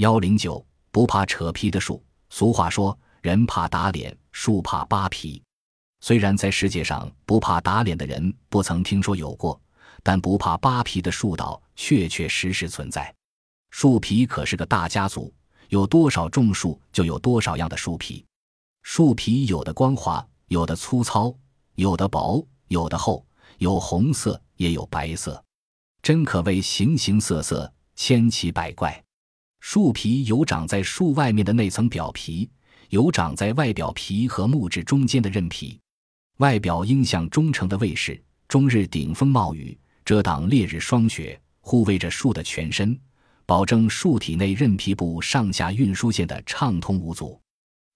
幺零九不怕扯皮的树。俗话说：“人怕打脸，树怕扒皮。”虽然在世界上不怕打脸的人不曾听说有过，但不怕扒皮的树倒确确实实存在。树皮可是个大家族，有多少种树，就有多少样的树皮。树皮有的光滑，有的粗糙，有的薄，有的厚，有红色，也有白色，真可谓形形色色，千奇百怪。树皮有长在树外面的那层表皮，有长在外表皮和木质中间的韧皮。外表应像忠诚的卫士，终日顶风冒雨，遮挡烈日霜雪，护卫着树的全身，保证树体内韧皮部上下运输线的畅通无阻。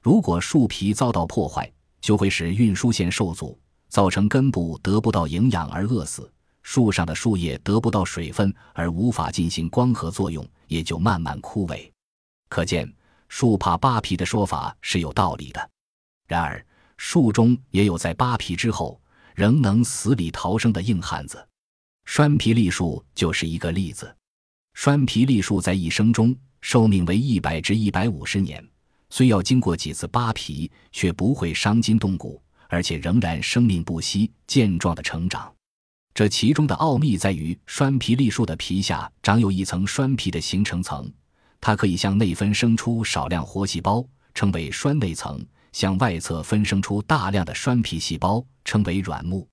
如果树皮遭到破坏，就会使运输线受阻，造成根部得不到营养而饿死。树上的树叶得不到水分而无法进行光合作用，也就慢慢枯萎。可见“树怕扒皮”的说法是有道理的。然而，树中也有在扒皮之后仍能死里逃生的硬汉子，栓皮栎树就是一个例子。栓皮栎树在一生中寿命为一百至一百五十年，虽要经过几次扒皮，却不会伤筋动骨，而且仍然生命不息、健壮的成长。这其中的奥秘在于，栓皮栎树的皮下长有一层栓皮的形成层，它可以向内分生出少量活细胞，称为栓内层；向外侧分生出大量的栓皮细胞，称为软木。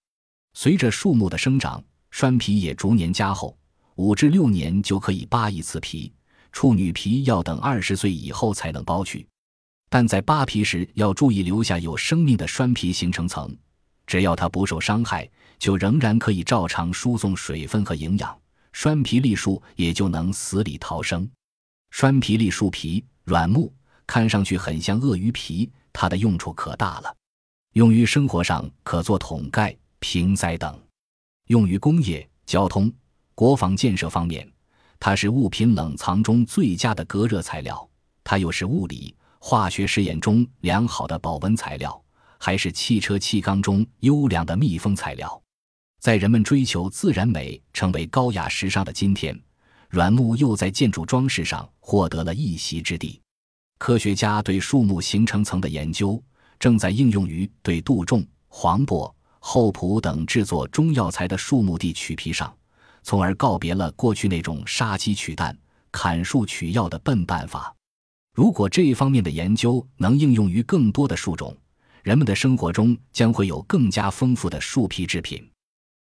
随着树木的生长，栓皮也逐年加厚，五至六年就可以扒一次皮。处女皮要等二十岁以后才能剥去，但在扒皮时要注意留下有生命的栓皮形成层。只要它不受伤害，就仍然可以照常输送水分和营养，栓皮栎树也就能死里逃生。栓皮栎树皮软木，看上去很像鳄鱼皮，它的用处可大了，用于生活上可做桶盖、瓶塞等；用于工业、交通、国防建设方面，它是物品冷藏中最佳的隔热材料，它又是物理、化学实验中良好的保温材料。还是汽车气缸中优良的密封材料，在人们追求自然美、成为高雅时尚的今天，软木又在建筑装饰上获得了一席之地。科学家对树木形成层的研究正在应用于对杜仲、黄柏、厚朴等制作中药材的树木地取皮上，从而告别了过去那种杀鸡取蛋、砍树取药的笨办法。如果这一方面的研究能应用于更多的树种，人们的生活中将会有更加丰富的树皮制品。